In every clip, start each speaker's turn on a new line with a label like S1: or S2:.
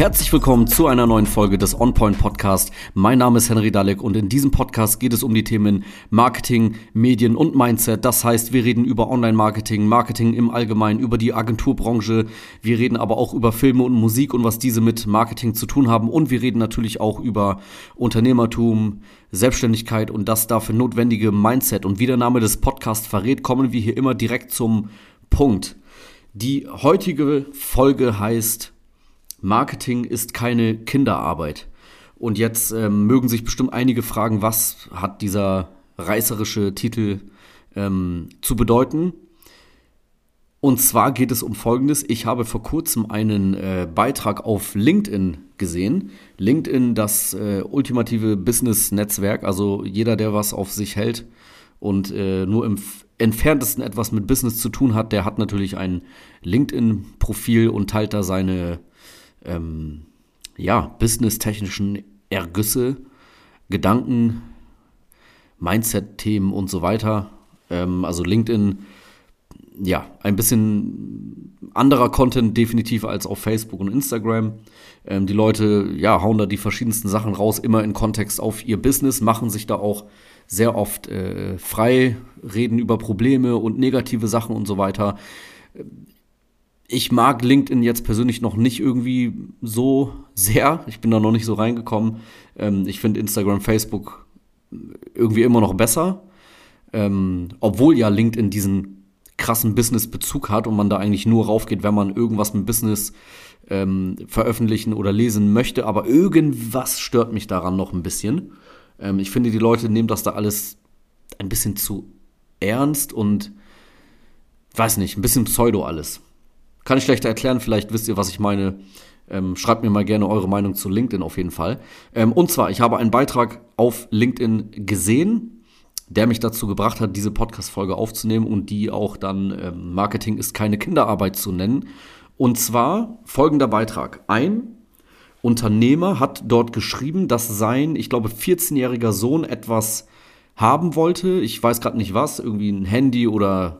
S1: Herzlich willkommen zu einer neuen Folge des OnPoint Podcast. Mein Name ist Henry Dalek und in diesem Podcast geht es um die Themen Marketing, Medien und Mindset. Das heißt, wir reden über Online-Marketing, Marketing im Allgemeinen, über die Agenturbranche. Wir reden aber auch über Filme und Musik und was diese mit Marketing zu tun haben. Und wir reden natürlich auch über Unternehmertum, Selbstständigkeit und das dafür notwendige Mindset. Und wie der Name des Podcasts verrät, kommen wir hier immer direkt zum Punkt. Die heutige Folge heißt Marketing ist keine Kinderarbeit. Und jetzt ähm, mögen sich bestimmt einige fragen, was hat dieser reißerische Titel ähm, zu bedeuten? Und zwar geht es um Folgendes. Ich habe vor kurzem einen äh, Beitrag auf LinkedIn gesehen. LinkedIn, das äh, ultimative Business-Netzwerk. Also jeder, der was auf sich hält und äh, nur im entferntesten etwas mit Business zu tun hat, der hat natürlich ein LinkedIn-Profil und teilt da seine ähm, ja, businesstechnischen Ergüsse, Gedanken, Mindset-Themen und so weiter. Ähm, also LinkedIn, ja, ein bisschen anderer Content definitiv als auf Facebook und Instagram. Ähm, die Leute, ja, hauen da die verschiedensten Sachen raus, immer in Kontext auf ihr Business, machen sich da auch sehr oft äh, frei, reden über Probleme und negative Sachen und so weiter ich mag LinkedIn jetzt persönlich noch nicht irgendwie so sehr. Ich bin da noch nicht so reingekommen. Ähm, ich finde Instagram, Facebook irgendwie immer noch besser. Ähm, obwohl ja LinkedIn diesen krassen Business-Bezug hat und man da eigentlich nur raufgeht, wenn man irgendwas mit Business ähm, veröffentlichen oder lesen möchte. Aber irgendwas stört mich daran noch ein bisschen. Ähm, ich finde, die Leute nehmen das da alles ein bisschen zu ernst und weiß nicht, ein bisschen pseudo alles. Kann ich schlechter erklären, vielleicht wisst ihr, was ich meine. Ähm, schreibt mir mal gerne eure Meinung zu LinkedIn auf jeden Fall. Ähm, und zwar, ich habe einen Beitrag auf LinkedIn gesehen, der mich dazu gebracht hat, diese Podcast-Folge aufzunehmen und die auch dann ähm, Marketing ist keine Kinderarbeit zu nennen. Und zwar folgender Beitrag. Ein Unternehmer hat dort geschrieben, dass sein, ich glaube, 14-jähriger Sohn etwas haben wollte. Ich weiß gerade nicht was, irgendwie ein Handy oder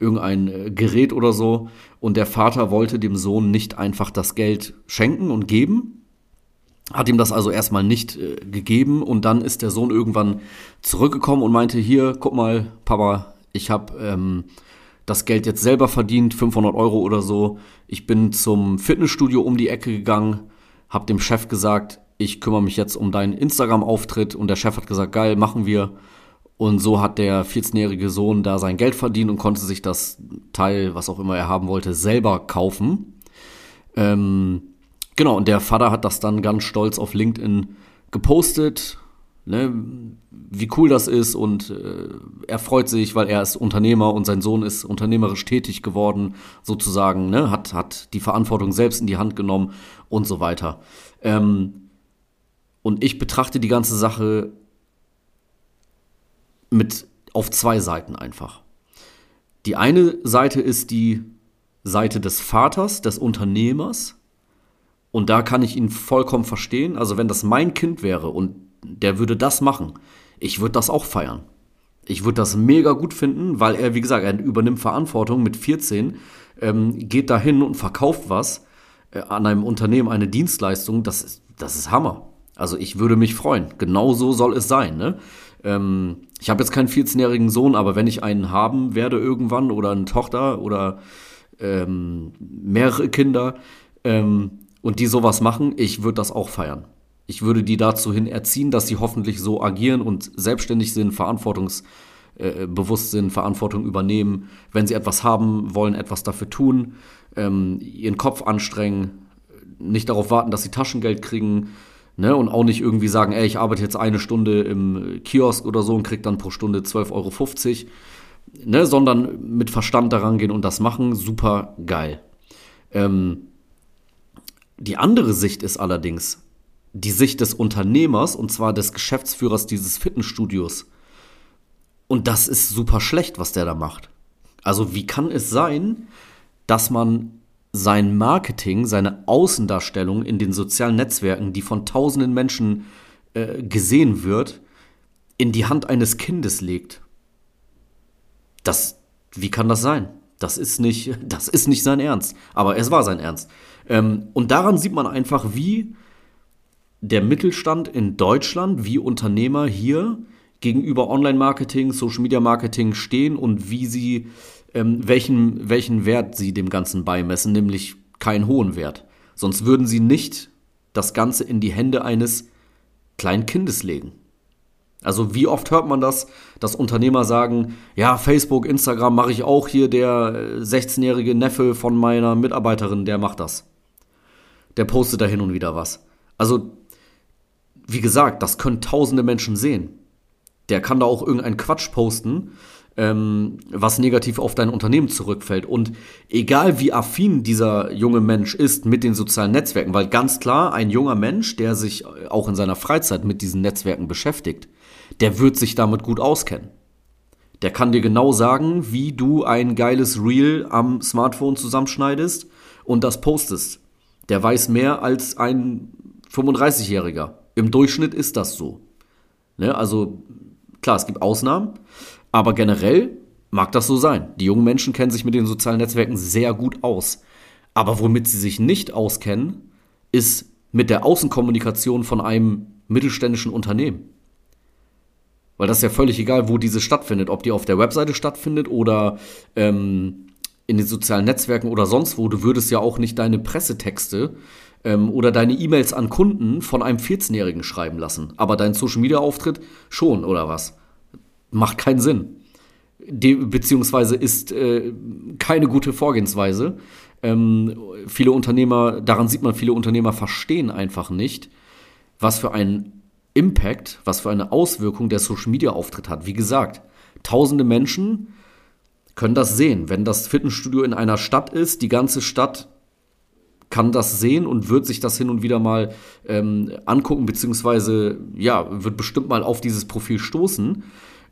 S1: irgendein äh, Gerät oder so. Und der Vater wollte dem Sohn nicht einfach das Geld schenken und geben. Hat ihm das also erstmal nicht äh, gegeben und dann ist der Sohn irgendwann zurückgekommen und meinte, hier, guck mal, Papa, ich habe ähm, das Geld jetzt selber verdient, 500 Euro oder so. Ich bin zum Fitnessstudio um die Ecke gegangen, habe dem Chef gesagt, ich kümmere mich jetzt um deinen Instagram-Auftritt und der Chef hat gesagt, geil, machen wir. Und so hat der 14-jährige Sohn da sein Geld verdient und konnte sich das Teil, was auch immer er haben wollte, selber kaufen. Ähm, genau, und der Vater hat das dann ganz stolz auf LinkedIn gepostet, ne, wie cool das ist und äh, er freut sich, weil er ist Unternehmer und sein Sohn ist unternehmerisch tätig geworden, sozusagen, ne, hat, hat die Verantwortung selbst in die Hand genommen und so weiter. Ähm, und ich betrachte die ganze Sache mit auf zwei Seiten einfach. Die eine Seite ist die Seite des Vaters, des Unternehmers. Und da kann ich ihn vollkommen verstehen. Also wenn das mein Kind wäre und der würde das machen, ich würde das auch feiern. Ich würde das mega gut finden, weil er, wie gesagt, er übernimmt Verantwortung mit 14, ähm, geht dahin und verkauft was äh, an einem Unternehmen, eine Dienstleistung. Das ist, das ist Hammer. Also ich würde mich freuen. Genau so soll es sein. Ne? Ähm, ich habe jetzt keinen 14-jährigen Sohn, aber wenn ich einen haben werde irgendwann oder eine Tochter oder ähm, mehrere Kinder ähm, und die sowas machen, ich würde das auch feiern. Ich würde die dazu hin erziehen, dass sie hoffentlich so agieren und selbstständig sind, verantwortungsbewusst sind, Verantwortung übernehmen, wenn sie etwas haben wollen, etwas dafür tun, ähm, ihren Kopf anstrengen, nicht darauf warten, dass sie Taschengeld kriegen, Ne? Und auch nicht irgendwie sagen, ey, ich arbeite jetzt eine Stunde im Kiosk oder so und krieg dann pro Stunde 12,50 Euro. Ne? Sondern mit Verstand daran gehen und das machen, super geil. Ähm, die andere Sicht ist allerdings die Sicht des Unternehmers und zwar des Geschäftsführers dieses Fitnessstudios. Und das ist super schlecht, was der da macht. Also wie kann es sein, dass man sein Marketing, seine Außendarstellung in den sozialen Netzwerken, die von tausenden Menschen äh, gesehen wird, in die Hand eines Kindes legt. Das, wie kann das sein? Das ist nicht, das ist nicht sein Ernst. Aber es war sein Ernst. Ähm, und daran sieht man einfach, wie der Mittelstand in Deutschland, wie Unternehmer hier gegenüber Online-Marketing, Social-Media-Marketing stehen und wie sie, ähm, welchen, welchen Wert sie dem Ganzen beimessen, nämlich keinen hohen Wert. Sonst würden sie nicht das Ganze in die Hände eines kleinen Kindes legen. Also wie oft hört man das, dass Unternehmer sagen, ja, Facebook, Instagram mache ich auch hier, der 16-jährige Neffe von meiner Mitarbeiterin, der macht das. Der postet da hin und wieder was. Also, wie gesagt, das können tausende Menschen sehen. Der kann da auch irgendeinen Quatsch posten, ähm, was negativ auf dein Unternehmen zurückfällt. Und egal wie affin dieser junge Mensch ist mit den sozialen Netzwerken, weil ganz klar, ein junger Mensch, der sich auch in seiner Freizeit mit diesen Netzwerken beschäftigt, der wird sich damit gut auskennen. Der kann dir genau sagen, wie du ein geiles Reel am Smartphone zusammenschneidest und das postest. Der weiß mehr als ein 35-Jähriger. Im Durchschnitt ist das so. Ne? Also klar, es gibt Ausnahmen, aber generell mag das so sein. Die jungen Menschen kennen sich mit den sozialen Netzwerken sehr gut aus. Aber womit sie sich nicht auskennen, ist mit der Außenkommunikation von einem mittelständischen Unternehmen. Weil das ist ja völlig egal, wo diese stattfindet. Ob die auf der Webseite stattfindet oder ähm, in den sozialen Netzwerken oder sonst wo. Du würdest ja auch nicht deine Pressetexte ähm, oder deine E-Mails an Kunden von einem 14-Jährigen schreiben lassen. Aber dein Social-Media-Auftritt schon, oder was? Macht keinen Sinn. De beziehungsweise ist äh, keine gute Vorgehensweise. Ähm, viele Unternehmer, daran sieht man, viele Unternehmer verstehen einfach nicht, was für ein Impact, was für eine Auswirkung der Social Media Auftritt hat. Wie gesagt, tausende Menschen können das sehen. Wenn das Fitnessstudio in einer Stadt ist, die ganze Stadt kann das sehen und wird sich das hin und wieder mal ähm, angucken, beziehungsweise ja, wird bestimmt mal auf dieses Profil stoßen.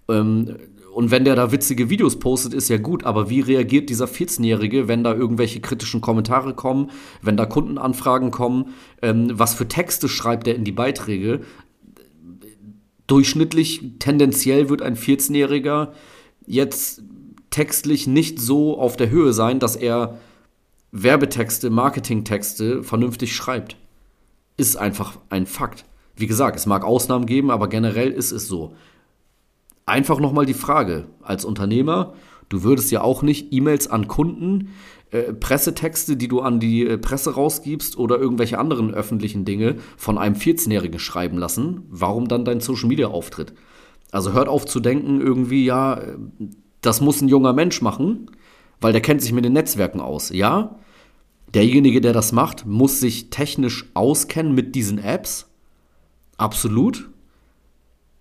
S1: Ähm, und wenn der da witzige Videos postet, ist ja gut, aber wie reagiert dieser 14-Jährige, wenn da irgendwelche kritischen Kommentare kommen, wenn da Kundenanfragen kommen, ähm, was für Texte schreibt er in die Beiträge? durchschnittlich, tendenziell wird ein 14-Jähriger jetzt textlich nicht so auf der Höhe sein, dass er Werbetexte, Marketingtexte vernünftig schreibt. Ist einfach ein Fakt. Wie gesagt, es mag Ausnahmen geben, aber generell ist es so. Einfach nochmal die Frage, als Unternehmer, du würdest ja auch nicht E-Mails an Kunden äh, Pressetexte, die du an die äh, Presse rausgibst oder irgendwelche anderen öffentlichen Dinge von einem 14-Jährigen schreiben lassen, warum dann dein Social-Media-Auftritt? Also hört auf zu denken, irgendwie, ja, das muss ein junger Mensch machen, weil der kennt sich mit den Netzwerken aus. Ja, derjenige, der das macht, muss sich technisch auskennen mit diesen Apps. Absolut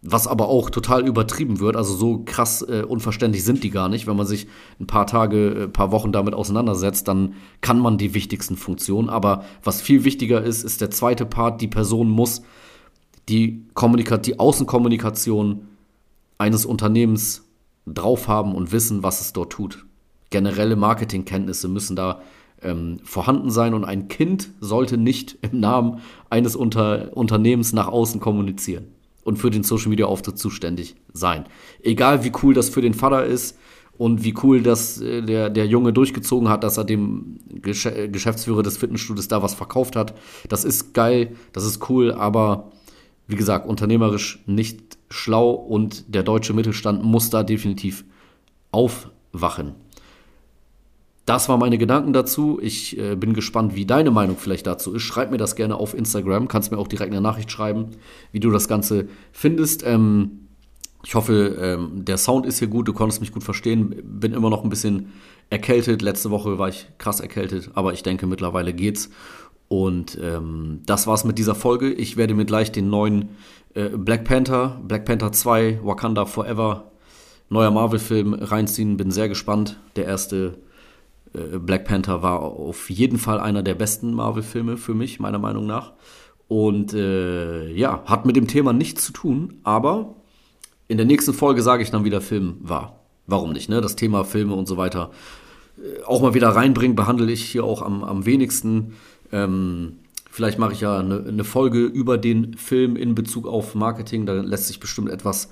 S1: was aber auch total übertrieben wird. Also so krass äh, unverständlich sind die gar nicht. Wenn man sich ein paar Tage, ein äh, paar Wochen damit auseinandersetzt, dann kann man die wichtigsten Funktionen. Aber was viel wichtiger ist, ist der zweite Part. Die Person muss die, Kommunikat die Außenkommunikation eines Unternehmens drauf haben und wissen, was es dort tut. Generelle Marketingkenntnisse müssen da ähm, vorhanden sein und ein Kind sollte nicht im Namen eines Unter Unternehmens nach außen kommunizieren und für den Social Media Auftritt zuständig sein. Egal wie cool das für den Vater ist und wie cool das äh, der, der Junge durchgezogen hat, dass er dem Gesch Geschäftsführer des Fitnessstudios da was verkauft hat. Das ist geil, das ist cool, aber wie gesagt, unternehmerisch nicht schlau und der deutsche Mittelstand muss da definitiv aufwachen. Das waren meine Gedanken dazu. Ich äh, bin gespannt, wie deine Meinung vielleicht dazu ist. Schreib mir das gerne auf Instagram. Kannst mir auch direkt eine Nachricht schreiben, wie du das Ganze findest. Ähm, ich hoffe, ähm, der Sound ist hier gut. Du konntest mich gut verstehen. Bin immer noch ein bisschen erkältet. Letzte Woche war ich krass erkältet, aber ich denke, mittlerweile geht's. Und ähm, das war's mit dieser Folge. Ich werde mir gleich den neuen äh, Black Panther, Black Panther 2, Wakanda Forever, neuer Marvel-Film reinziehen. Bin sehr gespannt. Der erste äh, Black Panther war auf jeden Fall einer der besten Marvel-Filme für mich, meiner Meinung nach. Und äh, ja, hat mit dem Thema nichts zu tun, aber in der nächsten Folge sage ich dann, wie der Film war. Warum nicht, ne? Das Thema Filme und so weiter äh, auch mal wieder reinbringen, behandle ich hier auch am, am wenigsten. Ähm, vielleicht mache ich ja eine, eine Folge über den Film in Bezug auf Marketing, da lässt sich bestimmt etwas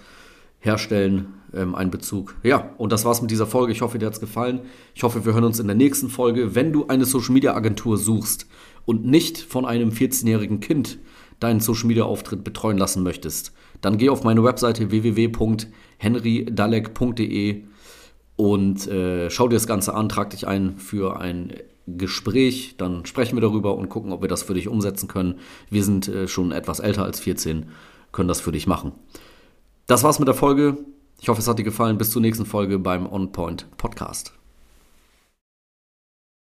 S1: herstellen, ähm, einen Bezug. Ja, und das war's mit dieser Folge. Ich hoffe, dir hat's gefallen. Ich hoffe, wir hören uns in der nächsten Folge. Wenn du eine Social Media Agentur suchst und nicht von einem 14-jährigen Kind deinen Social Media Auftritt betreuen lassen möchtest, dann geh auf meine Webseite www.henrydalek.de und äh, schau dir das Ganze an, trag dich ein für ein Gespräch, dann sprechen wir darüber und gucken, ob wir das für dich umsetzen können. Wir sind äh, schon etwas älter als 14, können das für dich machen. Das war's mit der Folge. Ich hoffe, es hat dir gefallen. Bis zur nächsten Folge beim On Point Podcast.